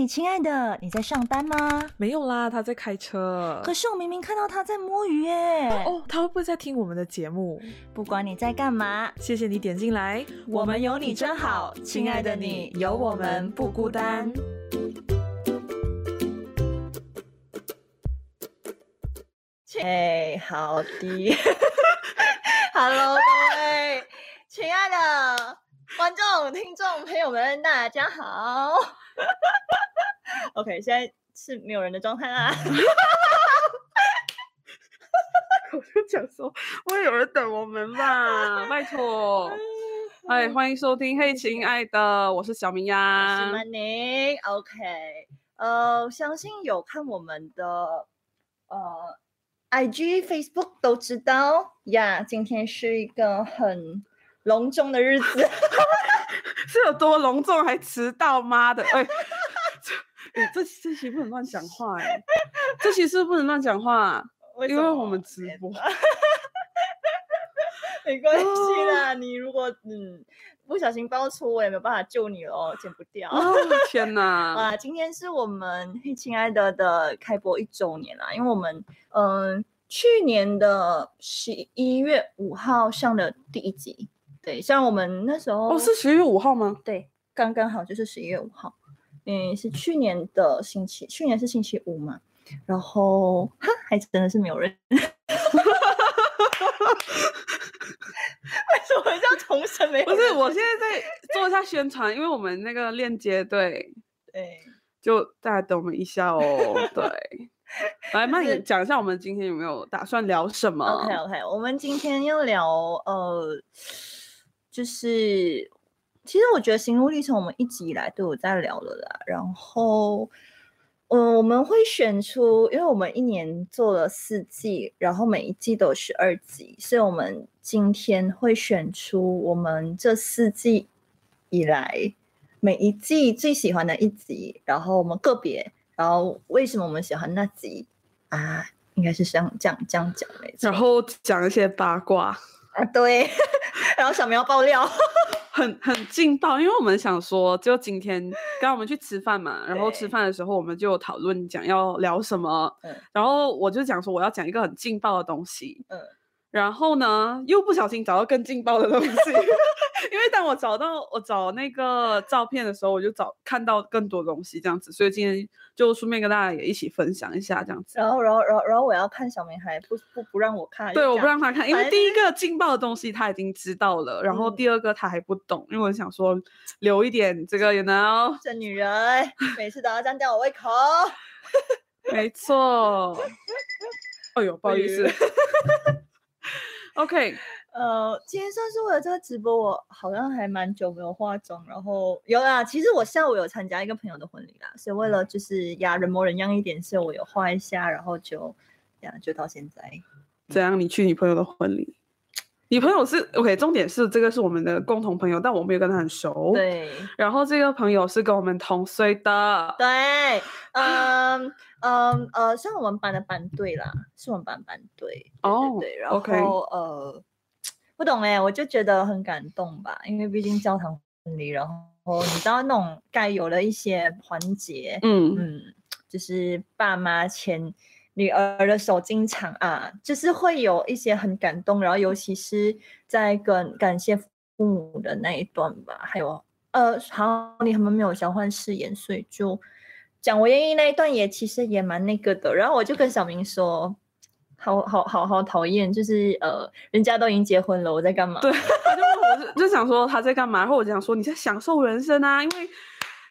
嘿，亲爱的，你在上班吗？没有啦，他在开车。可是我明明看到他在摸鱼耶。哦，他会不会在听我们的节目？不管你在干嘛，谢谢你点进来。我们有你真好，亲爱的你有我们不孤单。哎，好的。Hello，各位亲爱的观众、听众朋友们，大家好。OK，现在是没有人的状态啦。我就讲说，会有人等我们吧？拜托。哎，欢迎收听，嘿，亲爱的，我是小明呀。是曼宁。OK，呃，相信有看我们的呃 IG、Facebook 都知道呀。今天是一个很隆重的日子。是有多隆重？还迟到？妈的！哎。哎，这这期不能乱讲话哎，这期是不能乱讲话，因为我们直播。没关系啦，你如果嗯不小心爆出，我也没有办法救你哦，剪不掉。天哪！啊，今天是我们嘿亲爱的的开播一周年啦，因为我们嗯去年的十一月五号上的第一集，对，像我们那时候哦是十一月五号吗？对，刚刚好就是十一月五号。嗯，是去年的星期，去年是星期五嘛，然后哈，还真的是没有人，为什么叫重审？没有？不是，我现在在做一下宣传，因为我们那个链接，对对，就大家等我们一下哦。对，来，那你讲一下我们今天有没有打算聊什么？OK OK，我们今天要聊呃，就是。其实我觉得心路历程，我们一直以来都有在聊的啦。然后，嗯，我们会选出，因为我们一年做了四季，然后每一季都有十二集，所以我们今天会选出我们这四季以来每一季最喜欢的一集，然后我们个别，然后为什么我们喜欢那集啊？应该是这样这样这样讲没错。然后讲一些八卦啊，对，然后小苗爆料。很很劲爆，因为我们想说，就今天 刚我们去吃饭嘛，然后吃饭的时候我们就讨论讲要聊什么，然后我就讲说我要讲一个很劲爆的东西，嗯。然后呢，又不小心找到更劲爆的东西，因为当我找到我找那个照片的时候，我就找看到更多东西这样子，所以今天就顺便跟大家也一起分享一下这样子。然后，然后，然后，然后我要看小明还不不不让我看，对，我不让他看，因为第一个劲爆的东西他已经知道了，然后第二个他还不懂，因为我想说留一点这个，you know，这女人每次都要这样吊我胃口，没错。哎呦，不好意思。OK，呃，今天算是为了这个直播，我好像还蛮久没有化妆，然后有啦，其实我下午有参加一个朋友的婚礼啦，所以为了就是呀人模人样一点，所以我有化一下，然后就呀就到现在。怎样？你去你朋友的婚礼？你朋友是 OK，重点是这个是我们的共同朋友，但我没有跟他很熟。对。然后这个朋友是跟我们同岁的。对。嗯嗯呃，像我们班的班队啦，是我们班班队。哦。对。然后呃，不懂哎，我就觉得很感动吧，因为毕竟教堂婚礼，然后你知道那种该有的一些环节，嗯嗯，就是爸妈前。女儿的手经常啊，就是会有一些很感动，然后尤其是在跟感谢父母的那一段吧，还有呃，好，你他们没有交换誓言，所以就讲我愿意那一段也其实也蛮那个的。然后我就跟小明说，好好好好讨厌，就是呃，人家都已经结婚了，我在干嘛？对，他就我就想说他在干嘛，然后我就想说你在享受人生啊，因为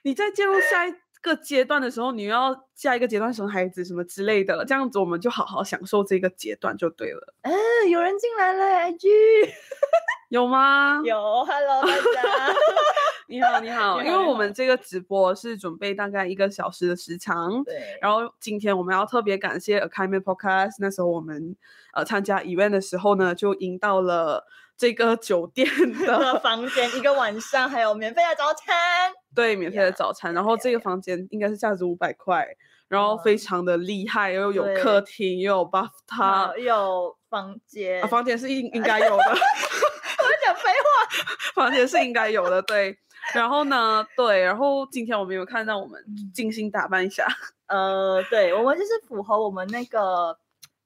你在进入下一。个阶段的时候，你要下一个阶段生孩子什么之类的，这样子我们就好好享受这个阶段就对了。哎，有人进来了，IG 有吗？有，Hello 大家，你好你好，因为我们这个直播是准备大概一个小时的时长，对。然后今天我们要特别感谢 Academy Podcast，那时候我们呃参加 event 的时候呢，就赢到了。这个酒店的 房间一个晚上还有免费的早餐，对，免费的早餐。然后这个房间应该是价值五百块，然后非常的厉害，又有客厅，又有 buff tub，有房间。房间是应应该有的，我讲废话，房间是应该有的，对。然后呢，对，然后今天我们有看到我们精心打扮一下，呃，对，我们就是符合我们那个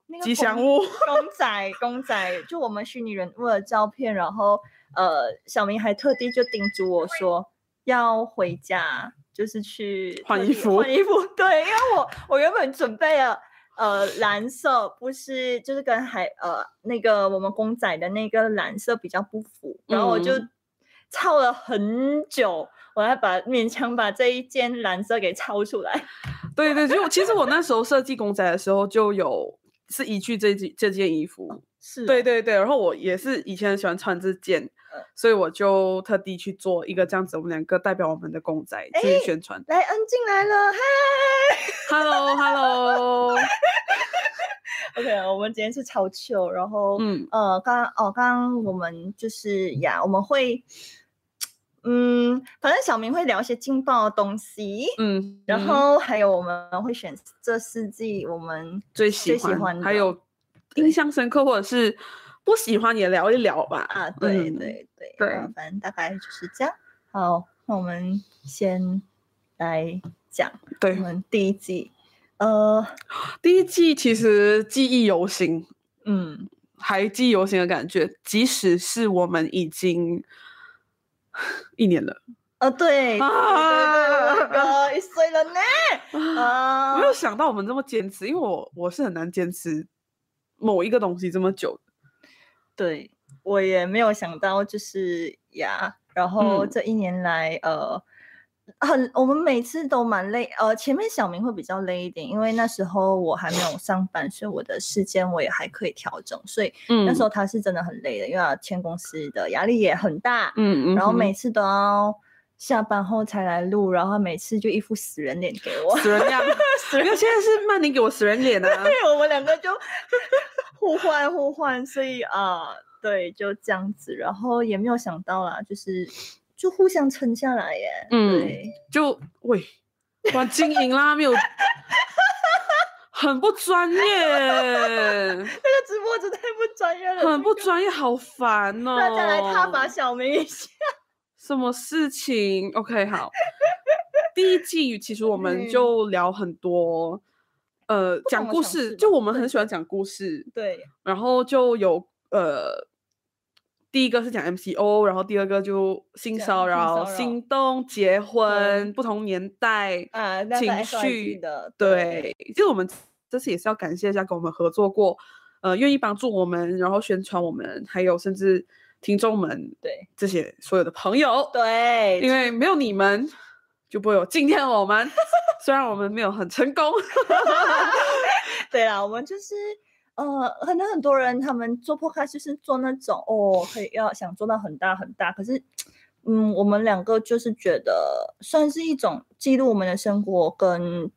那个吉祥物公仔公仔，就我们虚拟人物的照片。然后呃，小明还特地就叮嘱我说要回家，就是去换衣服换衣服。对，因为我我原本准备了。呃，蓝色不是，就是跟海呃那个我们公仔的那个蓝色比较不符，然后我就抄了很久，我才把勉强把这一件蓝色给抄出来。对对，就其实我那时候设计公仔的时候就有是依据这件这件衣服，是对对对，然后我也是以前喜欢穿这件。所以我就特地去做一个这样子，我们两个代表我们的公仔去宣传。来，恩进来了，嗨，Hello，Hello。OK，我们今天是超秋，然后嗯呃，刚刚哦，刚刚我们就是呀，我们会嗯，反正小明会聊一些劲爆的东西，嗯，然后还有我们会选这四季我们最喜欢，还有印象深刻或者是。不喜欢也聊一聊吧。啊，对对对对，反正大概就是这样。好，那我们先来讲，对，我们第一季，呃，第一季其实记忆犹新，嗯，还记忆犹新的感觉，即使是我们已经一年了。呃，对，啊，一岁了呢。啊，没有想到我们这么坚持，因为我我是很难坚持某一个东西这么久。对我也没有想到，就是呀，然后这一年来，呃，很我们每次都蛮累，呃，前面小明会比较累一点，因为那时候我还没有上班，所以我的时间我也还可以调整，所以那时候他是真的很累的，因为要签公司的压力也很大，嗯嗯，然后每次都要下班后才来录，然后每次就一副死人脸给我，死人样，因为现在是曼宁给我死人脸啊，对，我们两个就。互换互换，所以啊，对，就这样子，然后也没有想到啦，就是就互相撑下来耶，嗯，就喂，玩经营啦，没有，很不专业，那个直播真的太不专业了，很不专业，好烦 哦，大家来踏伐小明一下，什么事情？OK，好，第一季其实我们就聊很多。呃，讲故事，就我们很喜欢讲故事，对。然后就有呃，第一个是讲 MCO，然后第二个就性骚扰、心动、结婚、不同年代啊情绪的，对。就我们这次也是要感谢一下跟我们合作过，呃，愿意帮助我们，然后宣传我们，还有甚至听众们，对这些所有的朋友，对，因为没有你们。就不会有今天我们，虽然我们没有很成功，对啦，我们就是呃，可能很多人他们做 podcast 就是做那种哦，可以要想做到很大很大，可是嗯，我们两个就是觉得算是一种记录我们的生活，跟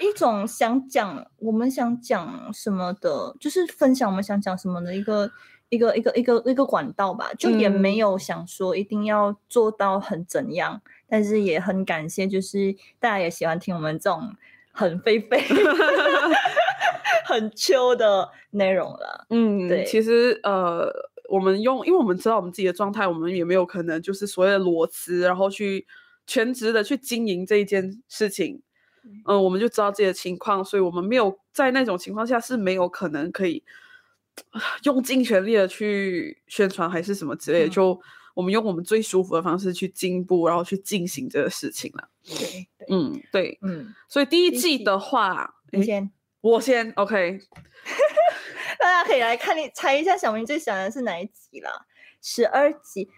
一种想讲我们想讲什么的，就是分享我们想讲什么的一个一个一个一个一个管道吧，就也没有想说一定要做到很怎样。但是也很感谢，就是大家也喜欢听我们这种很飞飞 很秋的内容了。嗯，对。其实呃，我们用，因为我们知道我们自己的状态，我们也没有可能就是所谓的裸辞，然后去全职的去经营这一件事情。嗯，我们就知道自己的情况，所以我们没有在那种情况下是没有可能可以 用尽全力的去宣传还是什么之类的就。我们用我们最舒服的方式去进步，然后去进行这个事情了。对，嗯，对，嗯，所以第一季的话，你先，我先，OK。大家可以来看你猜一下，小明最喜欢的是哪一集了？十二集，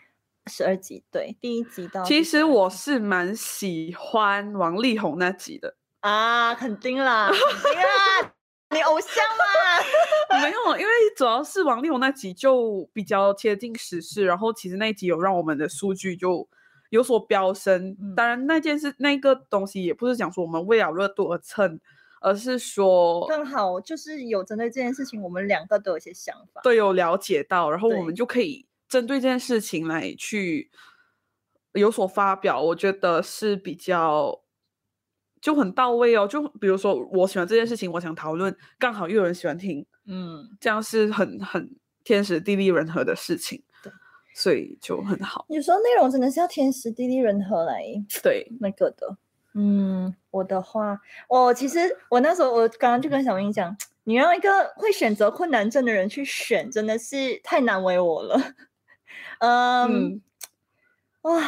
十二集，对，第一集到。其实我是蛮喜欢王力宏那集的啊，肯定啦，肯定啦。你偶像吗？没有，因为主要是王力宏那集就比较贴近时事，然后其实那集有让我们的数据就有所飙升。当然，那件事那个东西也不是讲说我们为了热度而蹭，而是说更好就是有针对这件事情，我们两个都有一些想法，对，有了解到，然后我们就可以针对这件事情来去有所发表。我觉得是比较。就很到位哦，就比如说我喜欢这件事情，我想讨论，刚好又有人喜欢听，嗯，这样是很很天时地利人和的事情。对，所以就很好。有时候内容真的是要天时地利人和来对那个的。嗯，我的话，我其实我那时候我刚刚就跟小明讲，你让一个会选择困难症的人去选，真的是太难为我了。嗯，哇，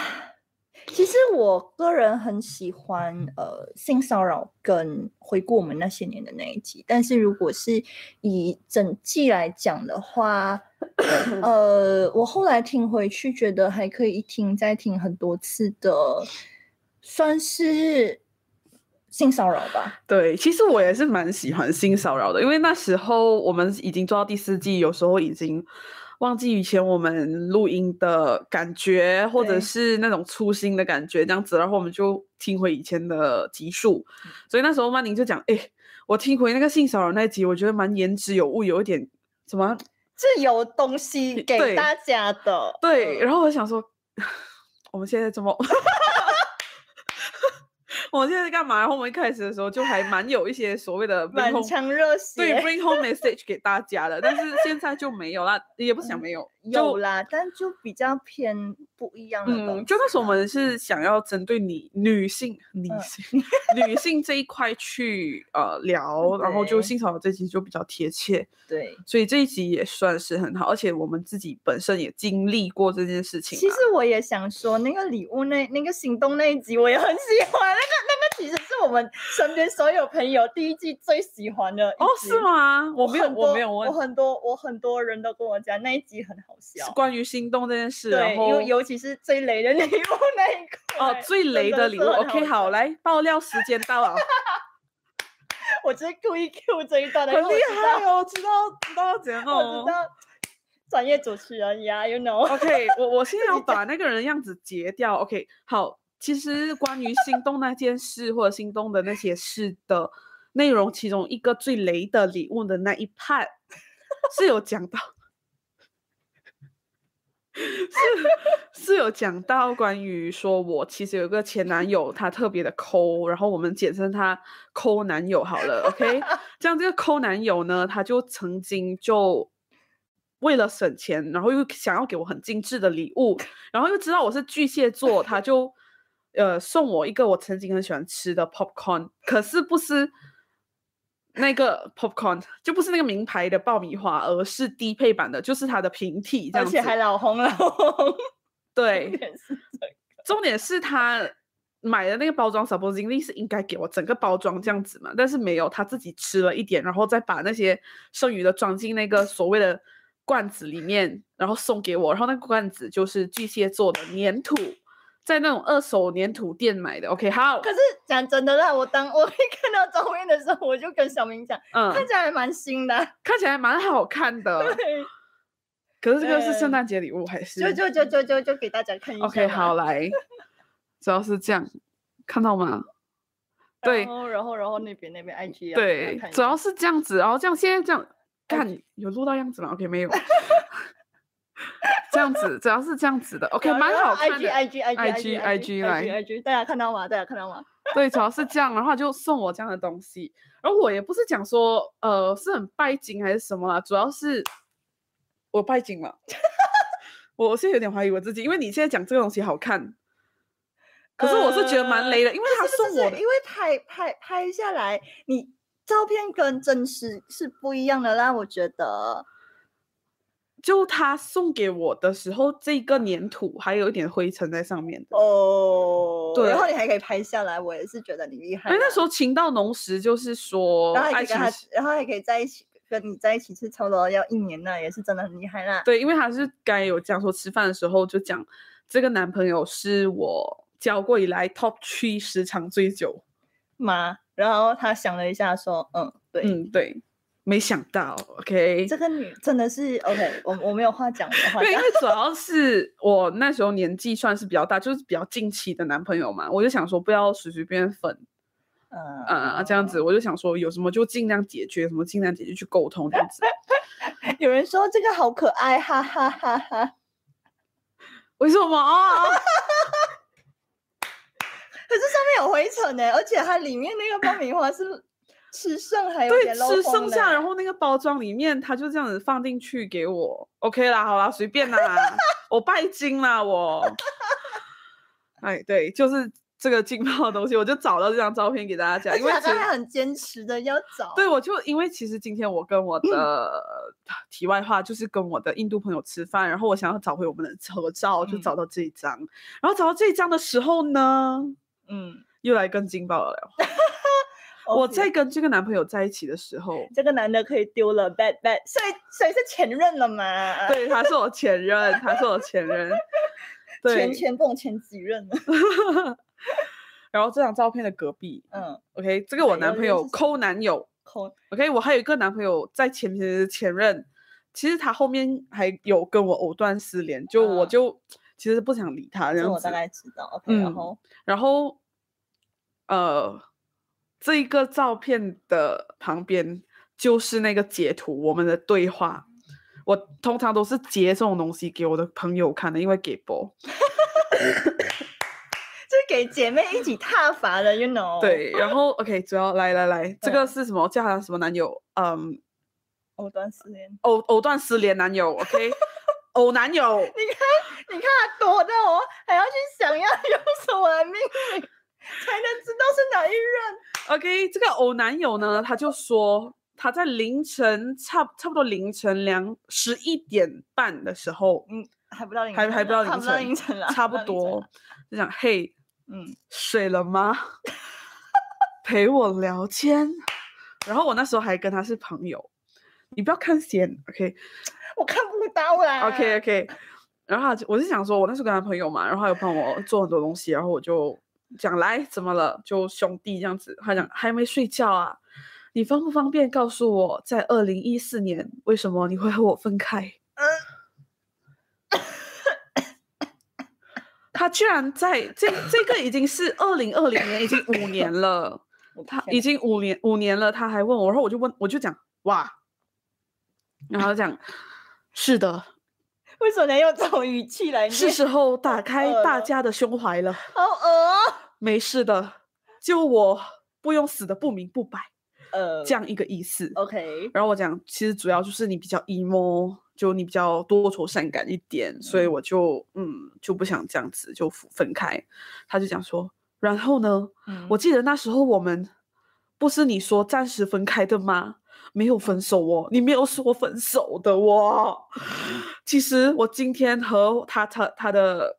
其实我个人很喜欢呃性骚扰跟回顾我们那些年的那一集，但是如果是以整季来讲的话，呃，我后来听回去觉得还可以一听再听很多次的。算是性骚扰吧。对，其实我也是蛮喜欢性骚扰的，因为那时候我们已经做到第四季，有时候已经忘记以前我们录音的感觉，或者是那种粗心的感觉，这样子，然后我们就听回以前的集数。所以那时候曼宁就讲：“哎，我听回那个性骚扰那集，我觉得蛮言之有物，有一点什么是有东西给大家的。”对，然后我想说，我们现在怎么？我现在在干嘛？然后我们一开始的时候就还蛮有一些所谓的 满腔热血，对，bring home message 给大家的，但是现在就没有啦，也不想没有，有啦，但就比较偏不一样的嗯，就那时候我们是想要针对你女性、女性、女性这一块去呃聊，然后就性骚扰这集就比较贴切，对，所以这一集也算是很好，而且我们自己本身也经历过这件事情。其实我也想说，那个礼物那那个行动那一集，我也很喜欢那个。那个其实是我们身边所有朋友第一季最喜欢的哦，是吗？我没有，我没有问，我很多我很多人都跟我讲那一集很好笑，关于心动这件事。对，尤尤其是最雷的礼物 那一块。哦，最雷的礼物。OK，好，来爆料时间到了。我直接故意 Q 这一段的，很厉害哦，知道知道怎样 哦，知道专业主持人呀，You know。OK，我我现在要把那个人样子截掉。OK，好。其实关于心动那件事，或者心动的那些事的内容，其中一个最雷的礼物的那一 part 是有讲到，是是有讲到关于说我其实有个前男友，他特别的抠，然后我们简称他抠男友好了，OK？这样这个抠男友呢，他就曾经就为了省钱，然后又想要给我很精致的礼物，然后又知道我是巨蟹座，他就。呃，送我一个我曾经很喜欢吃的 popcorn，可是不是那个 popcorn，就不是那个名牌的爆米花，而是低配版的，就是它的平替，而且还老红老红。对，重点是他买的那个包装，supposedly 是应该给我整个包装这样子嘛，但是没有，他自己吃了一点，然后再把那些剩余的装进那个所谓的罐子里面，然后送给我，然后那个罐子就是巨蟹座的粘土。在那种二手粘土店买的，OK，好。可是讲真的啦，我当我一看到照片的时候，我就跟小明讲，嗯，看起来蛮新的，看起来蛮好看的。对。可是这个是圣诞节礼物还是？就就就就就就给大家看一下。OK，好来，主要是这样，看到吗？对。然后然后然后那边那边 IG 对，主要是这样子，然后这样现在这样看有录到样子吗？OK，没有。这样子，主要是这样子的，OK，蛮好看的。I G I G I G I G 来，I G 大家看到吗？大家看到吗？对，主要是这样，然后就送我这样的东西。然后我也不是讲说，呃，是很拜金还是什么啦，主要是我拜金了。我现在有点怀疑我自己，因为你现在讲这个东西好看，可是我是觉得蛮雷的，因为他送我的，因为拍拍拍下来，你照片跟真实是不一样的啦，我觉得。就他送给我的时候，这个粘土还有一点灰尘在上面的哦。对，然后你还可以拍下来，我也是觉得你厉害。哎，那时候情到浓时，就是说，然后还跟他，然后还可以在一起，跟你在一起是差不多要一年了，也是真的很厉害啦。对，因为他是该有讲说，吃饭的时候就讲这个男朋友是我交过以来 top three 时长最久吗？然后他想了一下，说，嗯，对，嗯，对。没想到，OK，这个女真的是 OK，我我没有话讲的话。对，因为主要是我那时候年纪算是比较大，就是比较近期的男朋友嘛，我就想说不要随随便粉，嗯嗯这样子，我就想说有什么就尽量解决，什么尽量解决去沟通这样子。有人说这个好可爱，哈哈哈哈。为什么啊？可是上面有灰尘呢，而且它里面那个爆米花是。吃剩还有点对，吃剩下，然后那个包装里面，他就这样子放进去给我，OK 啦，好啦，随便啦。我拜金啦，我。哎，对，就是这个劲爆的东西，我就找到这张照片给大家讲。因为他很坚持的要找。对，我就因为其实今天我跟我的题外话就是跟我的印度朋友吃饭，然后我想要找回我们的合照，就找到这一张。然后找到这一张的时候呢，嗯，又来跟劲爆了。我在跟这个男朋友在一起的时候，这个男的可以丢了 bad bad，所以所以是前任了吗？对，他是我前任，他是我前任。前前共前几任了，然后这张照片的隔壁，嗯，OK，这个我男朋友抠男友，抠，OK，我还有一个男朋友在前前前任，其实他后面还有跟我藕断丝连，就我就其实不想理他，这样子。我大概知道，OK，然后然后呃，这一个照片的旁边就是那个截图，我们的对话。我通常都是截这种东西给我的朋友看的，因为给播，就是给姐妹一起踏伐的，you know？对，然后 OK，主要来来来，这个是什么？叫他什么男友？嗯，藕断丝连，藕藕断丝连男友，OK，藕男友。你看，你看他躲的，我还要去想要用什么来命名，才能知道是哪一任？OK，这个偶男友呢，他就说。他在凌晨差差不多凌晨两十一点半的时候，嗯，还不到凌还还不到凌晨，凌晨差不多就讲嘿，嗯，睡了吗？陪我聊天。然后我那时候还跟他是朋友，你不要看闲，OK？我看不到啦，OK OK。然后我就想说，我那时候跟他朋友嘛，然后他有帮我做很多东西，然后我就讲来怎么了？就兄弟这样子。他讲还没睡觉啊。你方不方便告诉我，在二零一四年为什么你会和我分开？他居然在这这个已经是二零二零年，已经五年了，他已经五年五年了，他还问我，然后我就问，我就讲哇，然后讲是的，为什么要用这种语气来？是时候打开大家的胸怀了。好恶，没事的，就我不用死的不明不白。呃，这样一个意思。OK，然后我讲，其实主要就是你比较 emo，就你比较多愁善感一点，所以我就嗯就不想这样子就分开。他就讲说，然后呢，我记得那时候我们不是你说暂时分开的吗？没有分手哦，你没有说分手的哦。其实我今天和他他他的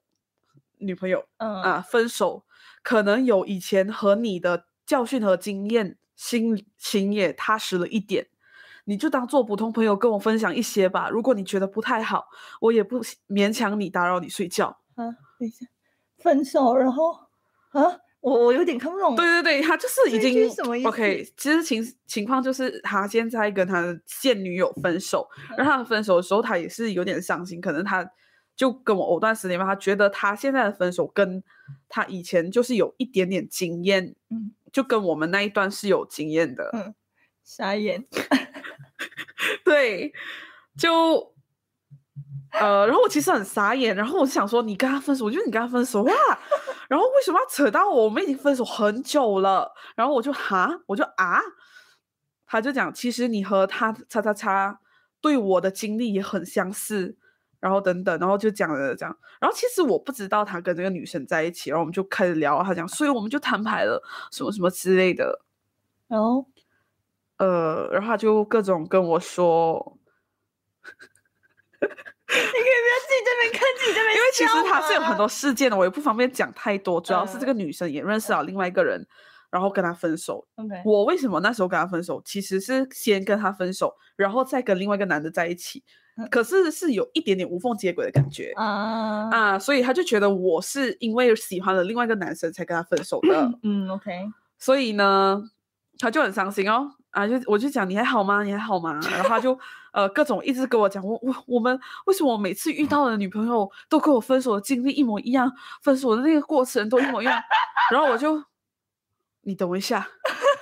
女朋友嗯啊分手，可能有以前和你的教训和经验。心情也踏实了一点，你就当做普通朋友跟我分享一些吧。如果你觉得不太好，我也不勉强你，打扰你睡觉。啊，等一下，分手，然后啊，我我有点看不懂。对对对，他就是已经 OK。其实情情况就是他现在跟他的现女友分手，然后他分手的时候，他也是有点伤心。可能他就跟我藕断丝连吧，他觉得他现在的分手跟他以前就是有一点点经验。嗯。就跟我们那一段是有经验的，嗯，傻眼，对，就呃，然后我其实很傻眼，然后我就想说，你跟他分手，我觉得你跟他分手哇，然后为什么要扯到我？我们已经分手很久了，然后我就哈，我就啊，他就讲，其实你和他叉叉叉对我的经历也很相似。然后等等，然后就讲了这样，然后其实我不知道他跟这个女生在一起，然后我们就开始聊，他讲，所以我们就摊牌了，什么什么之类的。然后，呃，然后他就各种跟我说，你可以不要自己这边看自己这边，因为其实他是有很多事件的，我也不方便讲太多。主要是这个女生也认识了另外一个人，然后跟他分手。我为什么那时候跟他分手？其实是先跟他分手，然后再跟另外一个男的在一起。可是是有一点点无缝接轨的感觉啊啊，所以他就觉得我是因为喜欢了另外一个男生才跟他分手的。嗯，OK。所以呢，他就很伤心哦啊，就我就讲你还好吗？你还好吗？然后他就 呃各种一直跟我讲我我我们为什么每次遇到的女朋友都跟我分手的经历一模一样，分手的那个过程都一模一样。然后我就你等我一下，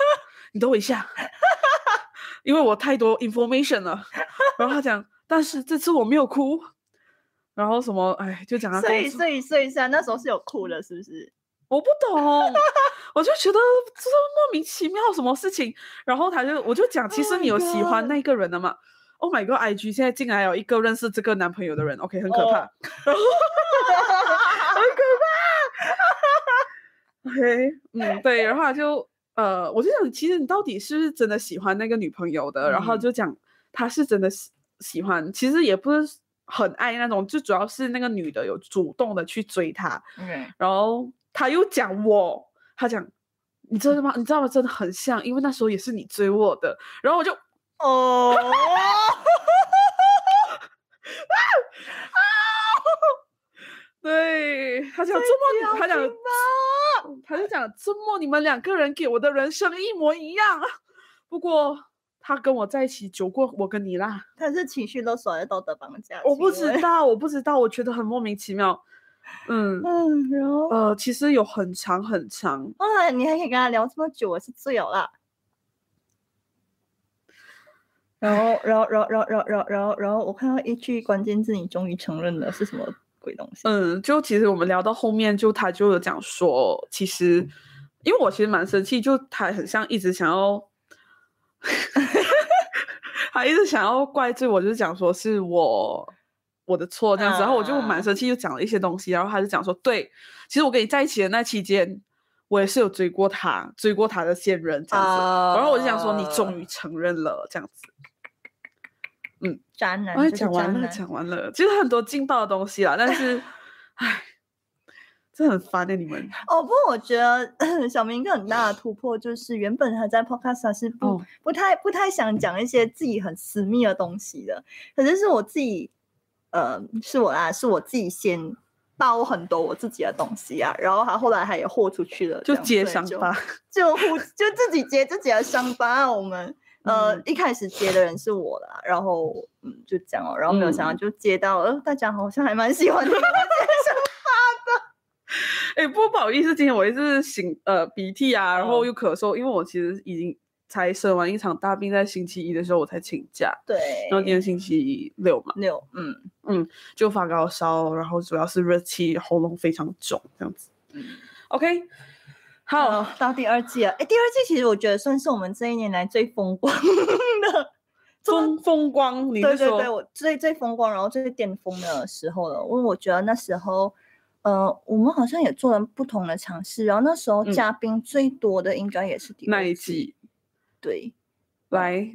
你等我一下，因为我太多 information 了。然后他讲。但是这次我没有哭，然后什么哎，就讲他所以所以所以那时候是有哭的，是不是？我不懂，我就觉得这莫名其妙什么事情。然后他就我就讲，其实你有喜欢那个人的嘛？，Oh my god，IG 现在竟然有一个认识这个男朋友的人，OK，很可怕，很可怕。OK，嗯，对，然后他就呃，我就想，其实你到底是不是真的喜欢那个女朋友的？然后就讲他是真的喜喜欢，其实也不是很爱那种，就主要是那个女的有主动的去追他。嗯，然后他又讲我，他讲。你知道吗？你知道吗？真的很像，因为那时候也是你追我的，然后我就哦，对他讲这么，他讲他就讲这么，你们两个人给我的人生一模一样。不过他跟我在一起久过我跟你啦，他是情绪勒索还是道德绑架？我不知道，我不知道，我觉得很莫名其妙。嗯嗯，然后呃，其实有很长很长哇，你还可以跟他聊这么久，我是最有啦。然后，然后，然后，然后，然后，然后，然后，我看到一句关键字，你终于承认了是什么鬼东西？嗯，就其实我们聊到后面，就他就有讲说，其实因为我其实蛮生气，就他很像一直想要，他一直想要怪罪我，就是讲说是我。我的错这样子，然后我就蛮生气，就讲了一些东西，然后他就讲说，对，其实我跟你在一起的那期间，我也是有追过他，追过他的现任这样子，然后我就想说，你终于承认了这样子，嗯，渣男，我讲完了，讲完了，其实很多劲爆的东西啦，但是，唉，很烦的你们。哦，不过我觉得 小明一个很大的突破就是，原本他在 Podcast 是不不太不太想讲一些自己很私密的东西的，可是是我自己。呃，是我啦，是我自己先包很多我自己的东西啊，然后他后来他也豁出去了，就接伤疤，就互就自己接自己的伤疤。我们呃一开始接的人是我啦，然后嗯就这样哦，然后没有想到就接到，呃大家好像还蛮喜欢的。哎，不不好意思，今天我也是擤呃鼻涕啊，然后又咳嗽，因为我其实已经。才生完一场大病，在星期一的时候我才请假。对，然后今天星期六嘛，六，嗯嗯，就发高烧，然后主要是热气，喉咙非常肿，这样子。嗯 OK，好，到第二季了。哎，第二季其实我觉得算是我们这一年来最风光 的风风光。对对对，我最最风光，然后最巅峰的时候了。因为我觉得那时候，呃，我们好像也做了不同的尝试，然后那时候嘉宾最多的应该也是第那一季。对，来，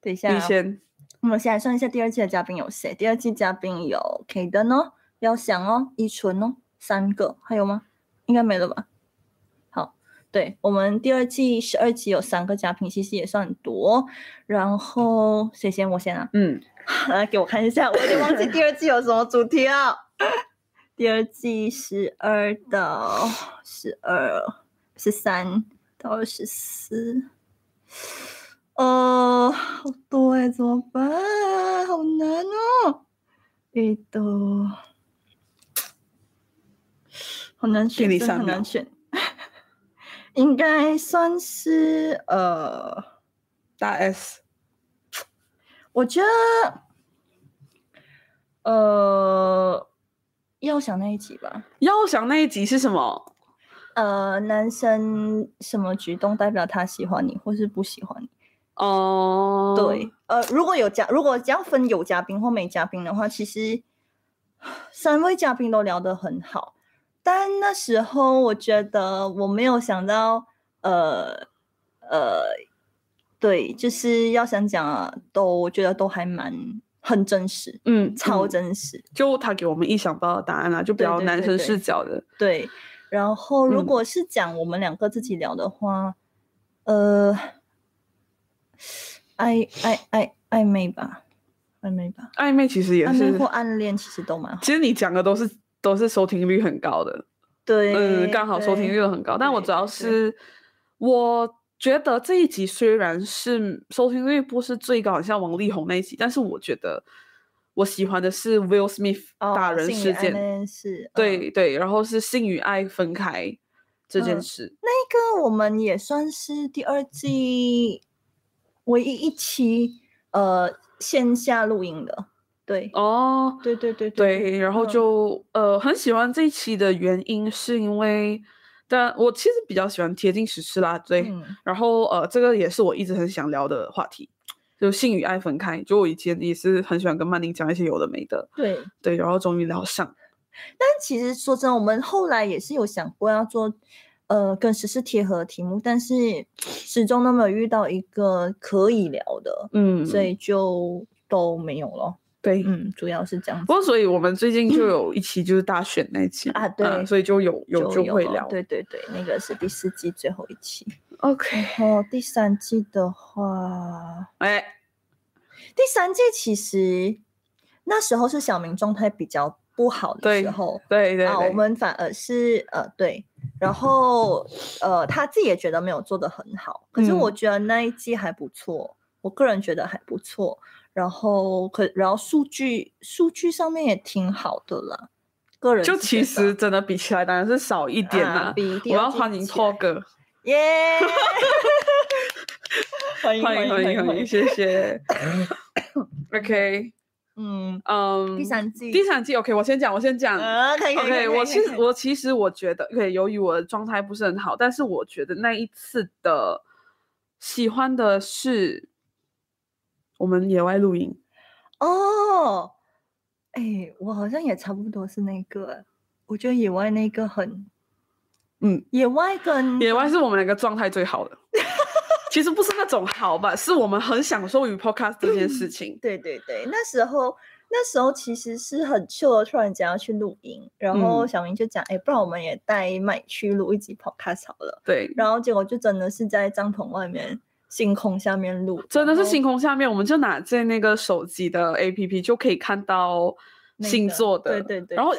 等一下，你先。我们先来算一下第二季的嘉宾有谁？第二季嘉宾有 K 灯哦，要想哦，依纯哦，三个，还有吗？应该没了吧？好，对我们第二季十二集有三个嘉宾，其实也算很多。然后谁先？我先啊。嗯，来给我看一下，我已经忘记第二季有什么主题啊。第二季十二到十二十三。到二十四，哦，好多哎，怎么办？好难哦，一都好难选，很难选，应该算是呃大 S。我觉得呃，要想那一集吧。要想那一集是什么？呃，男生什么举动代表他喜欢你，或是不喜欢你？哦，对，呃，如果有嘉，如果只要分有嘉宾或没嘉宾的话，其实三位嘉宾都聊得很好，但那时候我觉得我没有想到，呃呃，对，就是要想讲啊，都我觉得都还蛮很真实，嗯，超真实，就他给我们意想不到的答案啊，就比较男生视角的，对。然后，如果是讲我们两个自己聊的话，呃，暧暧暧暧昧吧，暧昧吧，暧昧其实也是或暗恋，其实都蛮好。其实你讲的都是都是收听率很高的，对，嗯，刚好收听率很高。但我主要是我觉得这一集虽然是收听率不是最高，像王力宏那一集，但是我觉得。我喜欢的是 Will Smith 打人事件，是，对对，然后是性与爱分开这件事。那个我们也算是第二季唯一一期呃线下录音的，对哦，对对对对，然后就呃很喜欢这一期的原因是因为，但我其实比较喜欢贴近时事啦，对，然后呃这个也是我一直很想聊的话题。就性与爱分开。就我以前也是很喜欢跟曼宁讲一些有的没的，对对，然后终于聊上。但其实说真的，我们后来也是有想过要做，呃，跟时事贴合的题目，但是始终都没有遇到一个可以聊的，嗯，所以就都没有了。对，嗯，主要是这样。不过，所以我们最近就有一期就是大选那期啊，对，所以就有有就会聊。对对对，那个是第四季最后一期。OK，然后第三季的话，哎，第三季其实那时候是小明状态比较不好的时候，对对啊，我们反而是呃对，然后呃他自己也觉得没有做的很好，可是我觉得那一季还不错，我个人觉得还不错。然后可，然后数据数据上面也挺好的啦。个人就其实真的比起来当然是少一点啦。我要欢迎拓哥，耶！欢迎欢迎欢迎欢迎，谢谢。OK，嗯嗯，第三季第三季 OK，我先讲我先讲。OK，我其实我其实我觉得，OK，由于我的状态不是很好，但是我觉得那一次的喜欢的是。我们野外露营哦，哎，我好像也差不多是那个，我觉得野外那个很，嗯，野外跟野外是我们两个状态最好的，其实不是那种好吧，是我们很享受与 podcast 这件事情。对对对，那时候那时候其实是很 chill，突然间要去露营，然后小明就讲，哎，不然我们也带麦去录一集 podcast 好了。对，然后结果就真的是在帐篷外面。星空下面录，真的是星空下面，我们就拿在那个手机的 A P P 就可以看到星座的，对对对，然后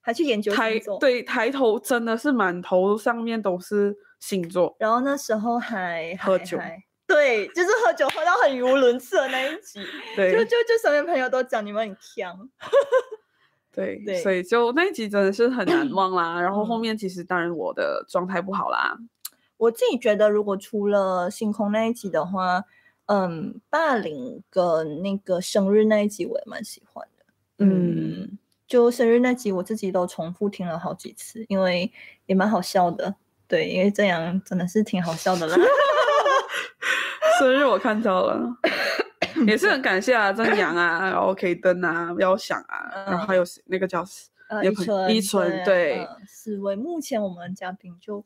还去研究星座，对，抬头真的是满头上面都是星座，然后那时候还喝酒，对，就是喝酒喝到很语无伦次的那一集，对，就就就身边朋友都讲你们很强，对对，所以就那一集真的是很难 忘啦。然后后面其实当然我的状态不好啦。我自己觉得，如果除了星空那一集的话，嗯，霸凌跟那个生日那一集我也蛮喜欢的。嗯，就生日那集我自己都重复听了好几次，因为也蛮好笑的。对，因为这样真的是挺好笑的啦。生日我看到了，也是很感谢啊，曾阳啊，然后 K 灯啊，要想啊，然后还有那个叫呃依纯，依纯对，四位。目前我们嘉宾就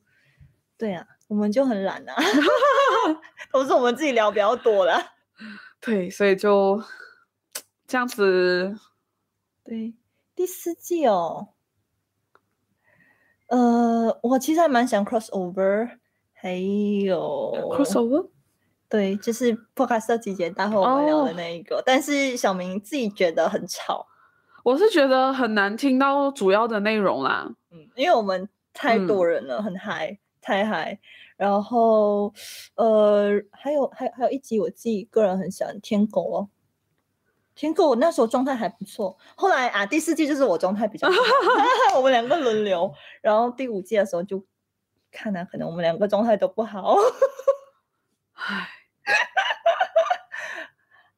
对啊。我们就很懒啊，都是我们自己聊比较多了。对，所以就这样子。对，第四季哦，呃，我其实还蛮想 crossover，还有 crossover，对，就是 podcast 集结大会我们聊的那一个，但是小明自己觉得很吵，我是觉得很难听到主要的内容啦。嗯，因为我们太多人了，很嗨。太嗨，然后呃，还有还有还有一集我自己个人很喜欢天狗哦，天狗我那时候状态还不错，后来啊第四季就是我状态比较好，我们两个轮流，然后第五季的时候就看来可能我们两个状态都不好，唉，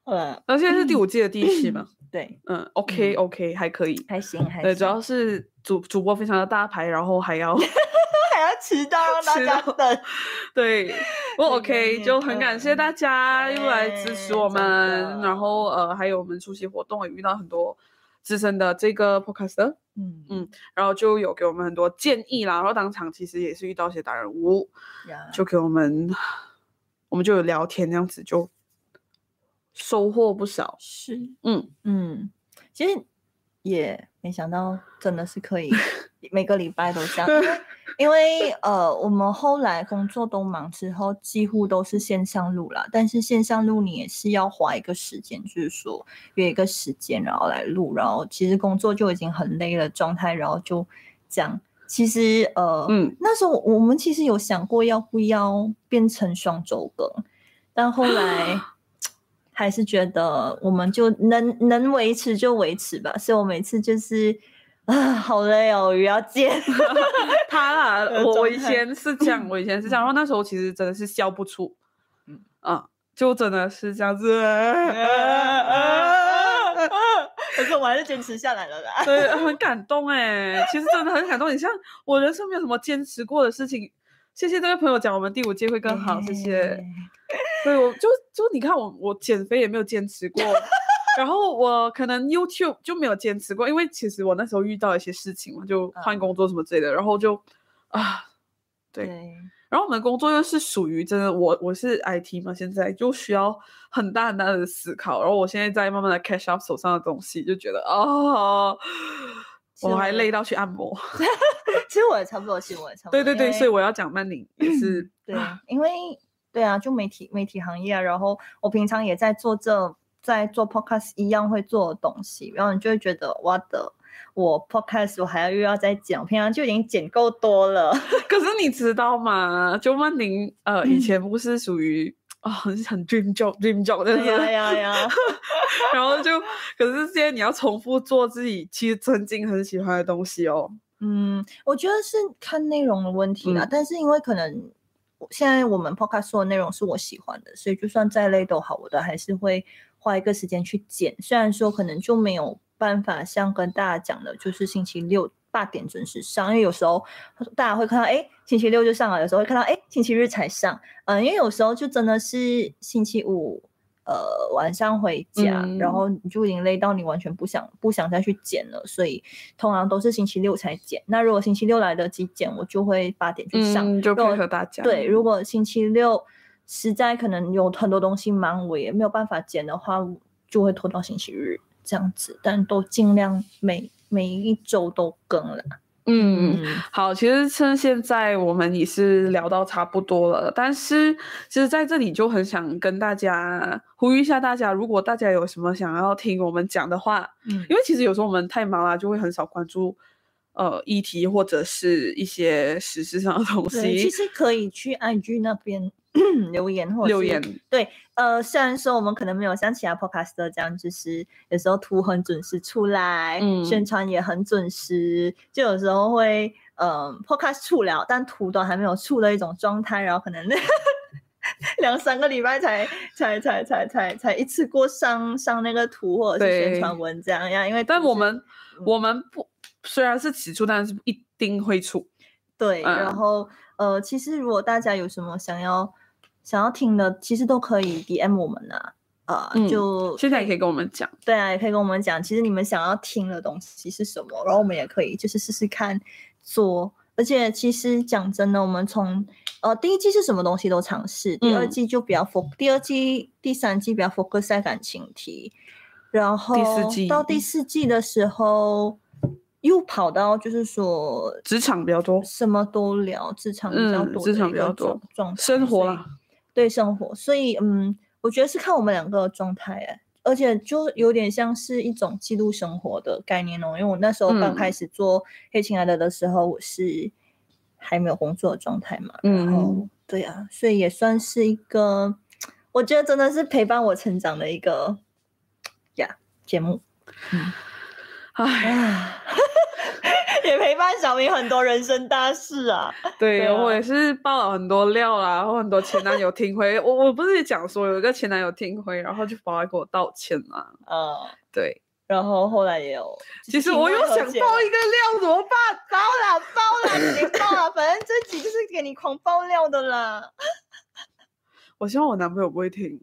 好 了，那现在是第五季的第一期嘛？对，嗯，OK OK 还可以，还行还行，对，主要是主主播非常的大牌，然后还要。还要迟到 让大家等，对，不 OK，就很感谢大家又来支持我们，然后呃，还有我们出席活动也遇到很多资深的这个 Podcast，嗯。嗯，然后就有给我们很多建议啦，然后当场其实也是遇到一些大人物，就给我们，我们就有聊天这样子，就收获不少，是，嗯嗯，其实也没想到真的是可以 每个礼拜都这样。因为呃，我们后来工作都忙之后，几乎都是线上录啦。但是线上录你也是要花一个时间，就是说约一个时间，然后来录。然后其实工作就已经很累了状态，然后就这样。其实呃，嗯，那时候我们其实有想过要不要变成双周更，但后来 还是觉得我们就能能维持就维持吧。所以我每次就是。啊，好累哦，鱼要见。他啦，我我以前是这样，我以前是这样，然后那时候其实真的是笑不出，嗯啊，就真的是这样子。可是我还是坚持下来了啦。对，很感动哎，其实真的很感动。你像我人生没有什么坚持过的事情，谢谢这位朋友讲我们第五届会更好，谢谢。对，我就就你看我我减肥也没有坚持过，然后我可能 YouTube 就没有坚持过，因为其实我那时候遇到一些事情嘛，就换工作什么之类的，然后就啊，对，然后我们工作又是属于真的，我我是 IT 嘛，现在就需要很大很大的思考，然后我现在在慢慢的 catch up 手上的东西，就觉得哦。我还累到去按摩，其实我也差不多，其实我也差不多。对对对，所以我要讲曼宁也是对，因为对啊，就媒体媒体行业啊，然后我平常也在做这在做 podcast 一样会做的东西，然后你就会觉得哇的，我 podcast 我还要又要再剪，平常就已经剪够多了。可是你知道吗？就曼宁呃，以前不是属于。啊，很很 dream job，dream job，对呀呀呀，然后就，可是现在你要重复做自己其实曾经很喜欢的东西哦。嗯，我觉得是看内容的问题啦，但是因为可能现在我们 podcast 说的内容是我喜欢的，所以就算再累都好，我都还是会花一个时间去剪。虽然说可能就没有办法像跟大家讲的，就是星期六。八点准时上，因为有时候大家会看到，哎，星期六就上了；有时候会看到，哎，星期日才上。嗯，因为有时候就真的是星期五，呃，晚上回家，然后你就已经累到你完全不想不想再去剪了，所以通常都是星期六才剪。那如果星期六来得及剪，我就会八点去上，就配合大家。对，如果星期六实在可能有很多东西忙，我也没有办法剪的话，就会拖到星期日这样子，但都尽量每。每一周都更了，嗯，好，其实趁现在我们也是聊到差不多了，但是其实在这里就很想跟大家呼吁一下，大家如果大家有什么想要听我们讲的话，嗯，因为其实有时候我们太忙了，就会很少关注。呃，议题或者是一些实质上的东西，其实可以去 IG 那边 留言或留言。对，呃，虽然说我们可能没有像其他 Podcaster 这样，就是有时候图很准时出来，宣传也很准时，就有时候会呃 Podcast 出了，但图都还没有出的一种状态，然后可能 两三个礼拜才才才才才才一次过上上那个图或者是宣传文这样样，因为但我们我们不。虽然是起初，但是一定会出。对，然后呃，其实如果大家有什么想要想要听的，其实都可以 DM 我们呐。啊，就现在也可以跟我们讲。对啊，也可以跟我们讲，其实你们想要听的东西是什么，然后我们也可以就是试试看做。而且其实讲真的，我们从呃第一季是什么东西都尝试，第二季就比较 focus，第二季、第三季比较 focus 在感情题，然后第四季到第四季的时候。又跑到就是说职场比较多，什么都聊，职场比较多，职场比较多，状生活啦，对生活，所以嗯，我觉得是看我们两个状态哎，而且就有点像是一种记录生活的概念哦，因为我那时候刚开始做黑亲爱的的时候，我是还没有工作的状态嘛，然后对啊，所以也算是一个，我觉得真的是陪伴我成长的一个 呀节目，嗯。哎，也陪伴小明很多人生大事啊。对，我也是爆了很多料啦，然后很多前男友听回 我，我不是讲说有一个前男友听回，然后就跑来给我道歉嘛。嗯，对。然后后来也有，其实我又想爆一个料，怎么办？爆了，爆了，你爆了，反正这集就是给你狂爆料的啦。我希望我男朋友不会听。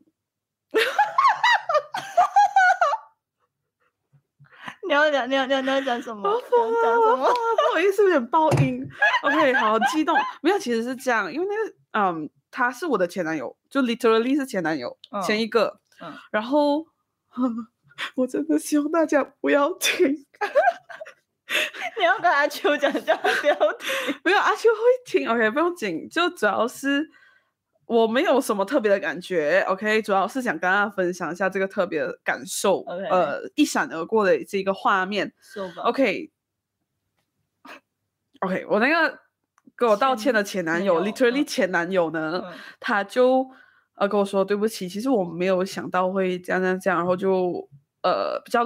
你要讲，你要，你要，你要讲什么？讲什么？不好意思，有点爆音。OK，好激动。没有，其实是这样，因为那个，嗯，他是我的前男友，就 literally 是前男友，前一个。嗯。然后，我真的希望大家不要听。你要跟阿秋讲，叫他不要听。没有，阿秋会听。OK，不用紧，就主要是。我没有什么特别的感觉，OK，主要是想跟大家分享一下这个特别的感受，呃，一闪而过的这个画面，OK，OK，我那个跟我道歉的前男友，literally 前男友呢，他就呃跟我说对不起，其实我没有想到会这样这样这样，然后就呃比较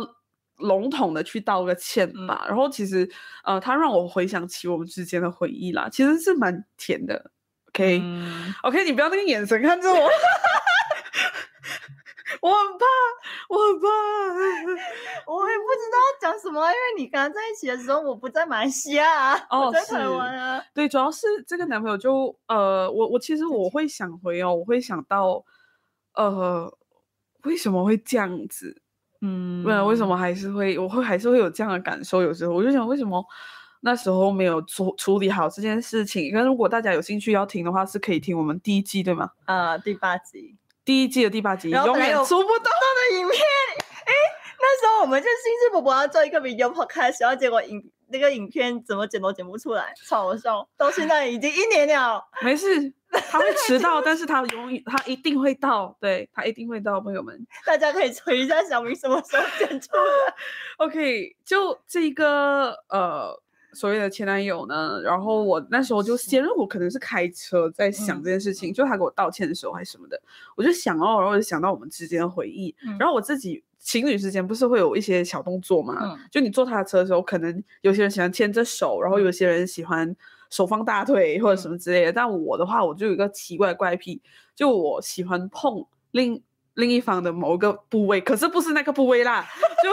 笼统的去道个歉吧，然后其实呃他让我回想起我们之间的回忆啦，其实是蛮甜的。OK，OK，你不要那个眼神看着我，我很怕，我很怕，我也不知道讲什么，因为你跟他在一起的时候，我不在马来西亚，我在台湾啊。对，主要是这个男朋友就呃，我我其实我会想回哦，我会想到呃，为什么会这样子？嗯，不然为什么还是会，我会还是会有这样的感受？有时候我就想，为什么那时候没有处处理好这件事情？那如果大家有兴趣要听的话，是可以听我们第一季，对吗？啊，第八集，第一季的第八集，永远出不到的影片。哎，那时候我们就兴致勃勃要做一个 video podcast，然后结果影那个影片怎么剪都剪不出来，超笑。到现在已经一年了，没事。他会迟到，但是他永远他一定会到，对他一定会到，朋友们，大家可以催一下小明什么时候剪出来。OK，就这个呃所谓的前男友呢，然后我那时候就先，我可能是开车在想这件事情，就他给我道歉的时候还是什么的，我就想哦，然后就想到我们之间的回忆，然后我自己情侣之间不是会有一些小动作嘛，就你坐他的车的时候，可能有些人喜欢牵着手，然后有些人喜欢。手放大腿或者什么之类的，但我的话，我就有一个奇怪怪癖，就我喜欢碰另另一方的某个部位，可是不是那个部位啦，就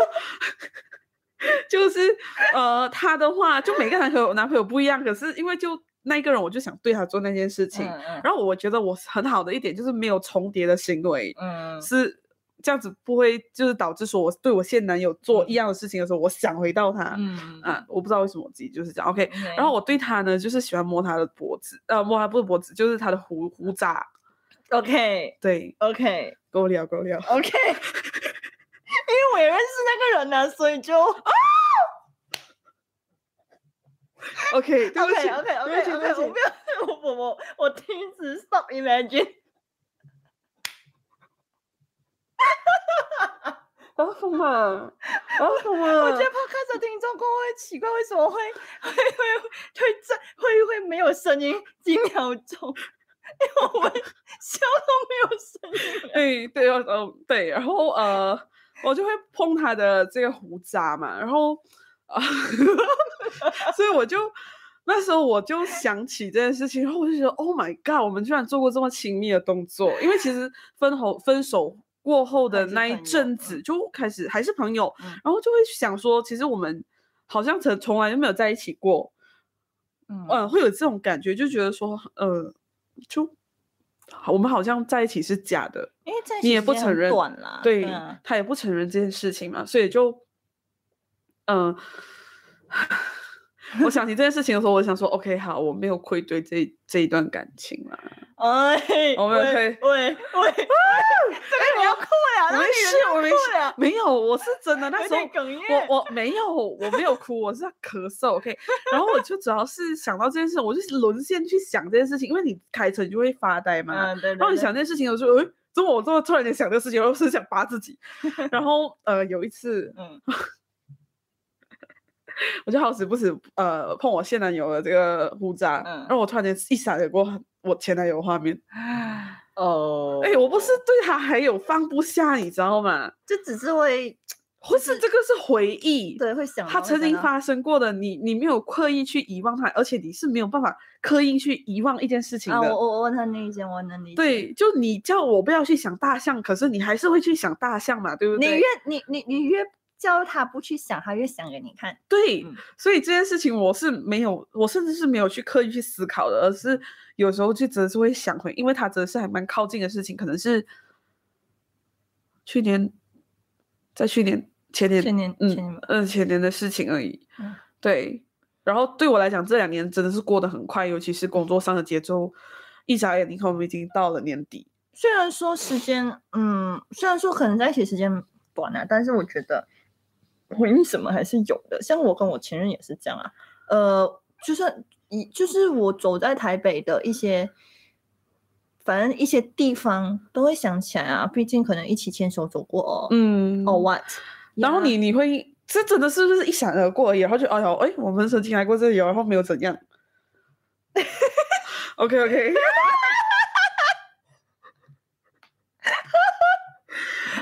就是呃，他的话，就每个男朋友男朋友不一样，可是因为就那一个人，我就想对他做那件事情，然后我觉得我很好的一点就是没有重叠的行为，嗯，是。这样子不会就是导致说我对我现男友做一样的事情的时候，我想回到他，嗯。啊，我不知道为什么我自己就是这样，OK。然后我对他呢，就是喜欢摸他的脖子，呃，摸他不是脖子，就是他的胡胡渣，OK，对，OK，够聊够聊，OK。因为我也认识那个人呢，所以就啊 ok 对不起 ok ok ok 我不要，我我我停止，Stop imagine。啊什么？啊什么？我觉得 Podcast 的听众会奇怪，为什么会会会会在会会没有声音几秒钟？因为我们 笑都没有声音。哎，对哦，嗯，对，然后呃，我就会碰他的这个胡渣嘛，然后啊，所以我就那时候我就想起这件事情，然后我就觉得 Oh my God，我们居然做过这么亲密的动作，因为其实分后分手。过后的那一阵子就开始还是朋友，然后就会想说，其实我们好像从从来就没有在一起过，嗯，会有这种感觉，就觉得说，呃，就我们好像在一起是假的，因为你也不承认，对，他也不承认这件事情嘛，所以就，嗯。我想起这件事情的时候，我想说，OK，好，我没有愧对这这一段感情了。哎，我没有愧，喂喂，这个你要哭呀？没事，我没事，没有，我是真的。那时候我我没有，我没有哭，我是在咳嗽。OK，然后我就主要是想到这件事，我就沦陷去想这件事情，因为你开车你就会发呆嘛。嗯，对。然后你想这件事情的时候，哎，怎么我这么突然间想这个事情，然后是想扒自己。然后呃，有一次，嗯。我就好死不死，呃，碰我现男友的这个胡渣，然后我突然间一闪而过我前男友画面，哦，哎，我不是对他还有放不下，你知道吗？就只是会，或是这个是回忆，对，会想他曾经发生过的，你你没有刻意去遗忘他，而且你是没有办法刻意去遗忘一件事情的。我我我问他那一件，我能理解。对，就你叫我不要去想大象，可是你还是会去想大象嘛，对不对？你越你你你越。叫他不去想，他越想给你看。对，所以这件事情我是没有，我甚至是没有去刻意去思考的，而是有时候就真的是会想回，因为他真的是还蛮靠近的事情，可能是去年，在去年前年前年嗯嗯前年的事情而已。对，然后对我来讲，这两年真的是过得很快，尤其是工作上的节奏，一眨眼，你看我们已经到了年底。虽然说时间，嗯，虽然说可能在一起时间短啊，但是我觉得。回应什么还是有的，像我跟我前任也是这样啊，呃，就算一就是我走在台北的一些，反正一些地方都会想起来啊，毕竟可能一起牵手走过哦，嗯，哦 what，然后你你会这真的是不是一闪而过而已，然后就哎呦哎，我们曾经来过这里，然后没有怎样，OK OK。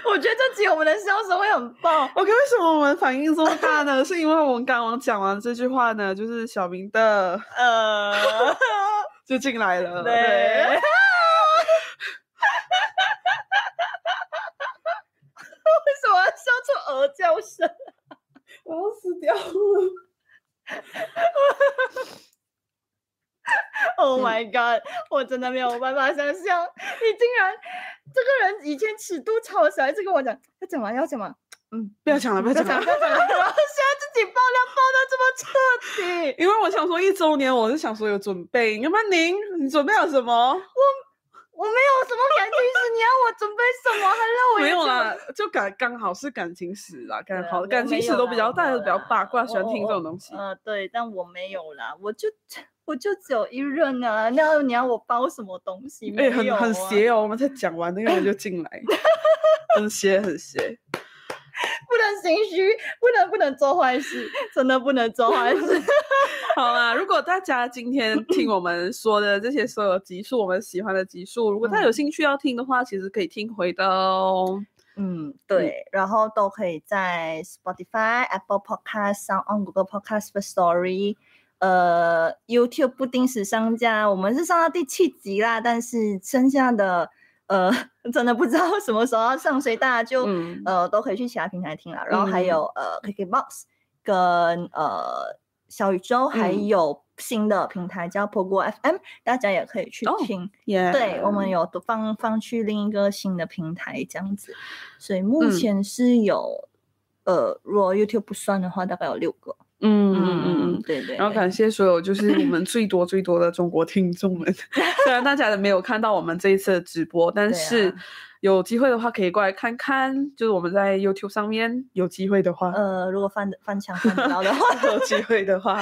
我觉得这集我们的笑声会很爆。OK，为什么我们反应这么大呢？是因为我们刚刚讲完这句话呢，就是小明的呃 就进来了。对。为什么要笑出鹅叫声？我要死掉了。Oh my god！我真的没有办法想象，你竟然这个人以前尺度超小，一直跟我讲要讲完要讲完，嗯，不要讲了，不要讲了，不要讲了，然后现在自己爆料爆的这么彻底，因为我想说一周年，我是想说有准备，要不然您你准备了什么？我我没有什么感情史，你要我准备什么？还让我没有啦，就感刚好是感情史啦，刚好感情史都比较大的比较八卦，喜欢听这种东西。呃，对，但我没有啦，我就。我就只有一任啊，那你要我包什么东西？哎，很很邪哦！我们才讲完那个人就进来，很邪很邪，不能心虚，不能不能做坏事，真的不能做坏事。好啦，如果大家今天听我们说的这些所有集数，我们喜欢的集数，如果大家有兴趣要听的话，其实可以听回的哦。嗯，对，然后都可以在 Spotify、Apple Podcast、上 On Google Podcast Story。呃，YouTube 不定时上架，我们是上到第七集啦，但是剩下的呃，真的不知道什么时候要上，所以大家就呃都可以去其他平台听啦。然后还有呃，KKBox 跟呃小宇宙，还有新的平台叫 Pogo FM，大家也可以去听。对，我们有放放去另一个新的平台这样子，所以目前是有呃，如果 YouTube 不算的话，大概有六个。嗯嗯嗯嗯，对对。然后感谢所有就是我们最多最多的中国听众们，虽然大家没有看到我们这一次的直播，但是有机会的话可以过来看看，就是我们在 YouTube 上面有机会的话，呃，如果翻翻墙翻得到的话，有机会的话，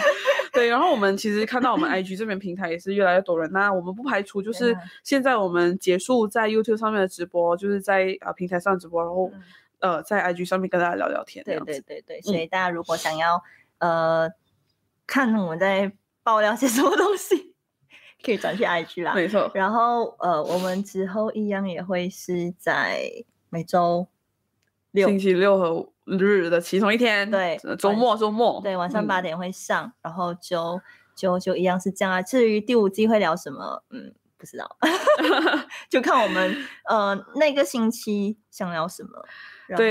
对。然后我们其实看到我们 IG 这边平台也是越来越多人，那我们不排除就是现在我们结束在 YouTube 上面的直播，就是在啊平台上直播，然后呃在 IG 上面跟大家聊聊天。对对对对，所以大家如果想要。呃，看我们在爆料些 什么东西，可以转去 IG 啦。没错。然后呃，我们之后一样也会是在每周六、星期六和日的其中一天。对，周末周末。对，晚上八点会上，然后就就就一样是这样啊。至于第五季会聊什么，嗯，不知道，就看我们呃那个星期想聊什么，然后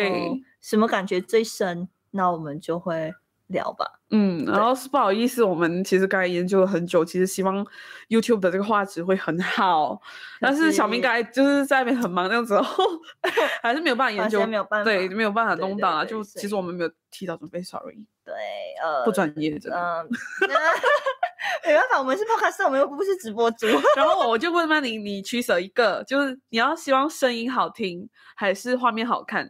什么感觉最深，那我们就会。聊吧，嗯，然后是不好意思，我们其实刚才研究了很久，其实希望 YouTube 的这个画质会很好，但是小明刚才就是在那边很忙那样子，还是没有办法研究，没有办法，对，没有办法弄到啊，就其实我们没有提早准备，sorry，对，呃，不专业，真的，没办法，我们是 podcast，我们又不是直播主，然后我就问曼宁，你取舍一个，就是你要希望声音好听还是画面好看？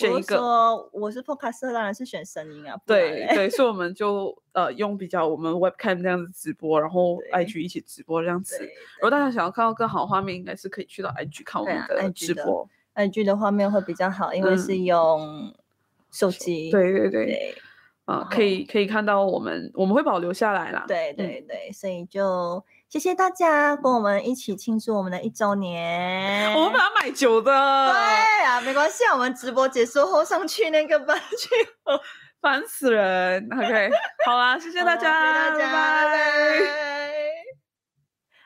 选一个，我是 podcast，当然是选声音啊。对对，所以我们就呃用比较我们 webcam 这样子直播，然后 IG 一起直播这样子。如果大家想要看到更好的画面，应该是可以去到 IG 看我们的直播。IG 的画面会比较好，因为是用手机。对对对，啊，可以可以看到我们，我们会保留下来啦。对对对，所以就。谢谢大家跟我们一起庆祝我们的一周年。我们把它买酒的。对啊，没关系，我们直播结束后上去那个班去。烦死人。OK，好啦，谢谢大家，拜拜。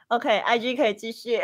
OK，IG 可以继续。